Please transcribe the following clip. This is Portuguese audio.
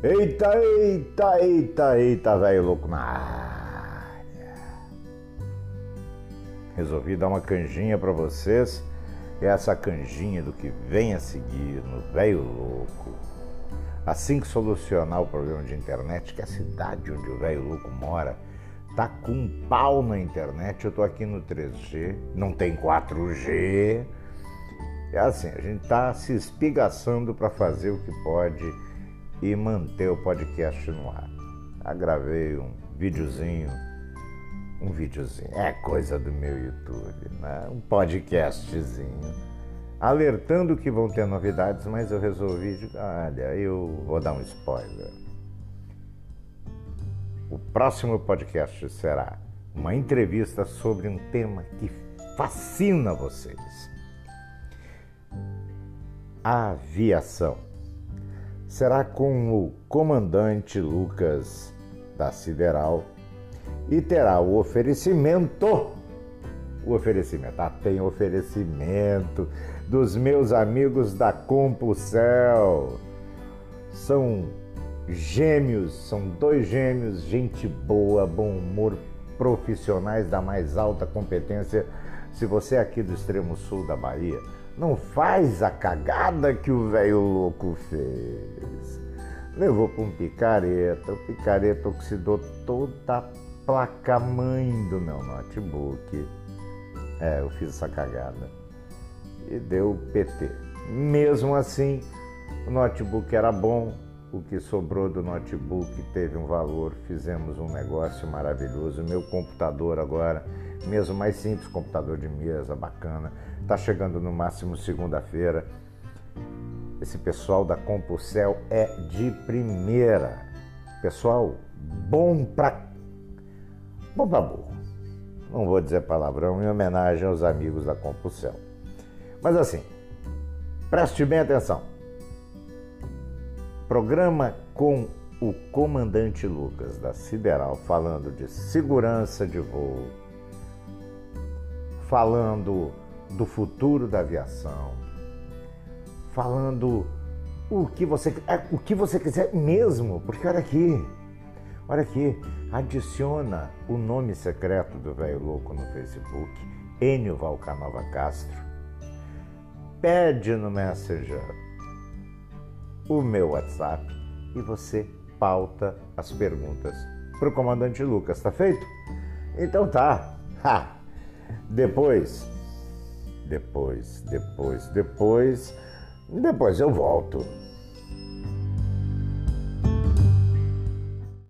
Eita, eita, eita, eita, velho louco na área. Resolvi dar uma canjinha para vocês. É essa canjinha do que vem a seguir no velho louco. Assim que solucionar o problema de internet, que é a cidade onde o velho louco mora tá com um pau na internet. Eu tô aqui no 3G, não tem 4G. É assim, a gente tá se espigaçando para fazer o que pode e manter o podcast no ar. Já gravei um videozinho, um videozinho, é coisa do meu YouTube, né? Um podcastzinho, alertando que vão ter novidades, mas eu resolvi, olha, eu vou dar um spoiler. O próximo podcast será uma entrevista sobre um tema que fascina vocês. Aviação será com o comandante Lucas da Sideral e terá o oferecimento. O oferecimento, ah, tem oferecimento dos meus amigos da CompuCel. São gêmeos, são dois gêmeos, gente boa, bom humor, profissionais da mais alta competência. Se você é aqui do extremo sul da Bahia, não faz a cagada que o velho louco fez. Levou para um picareta, o picareta oxidou toda a placa-mãe do meu notebook. É, eu fiz essa cagada. E deu PT. Mesmo assim, o notebook era bom, o que sobrou do notebook teve um valor, fizemos um negócio maravilhoso. Meu computador agora, mesmo mais simples, computador de mesa, bacana, Está chegando no máximo segunda-feira. Esse pessoal da Compulsel é de primeira. Pessoal, bom pra. bom pra burro. Não vou dizer palavrão em homenagem aos amigos da Compulsel. Mas assim, preste bem atenção. Programa com o comandante Lucas da Sideral falando de segurança de voo, falando do futuro da aviação, falando o que você, é, o que você quiser mesmo, porque olha aqui, olha aqui, adiciona o nome secreto do velho louco no Facebook, Enio Valcanova Castro, pede no Messenger o meu WhatsApp e você pauta as perguntas para o comandante Lucas, tá feito? Então tá. Ha. Depois depois, depois, depois, depois eu volto.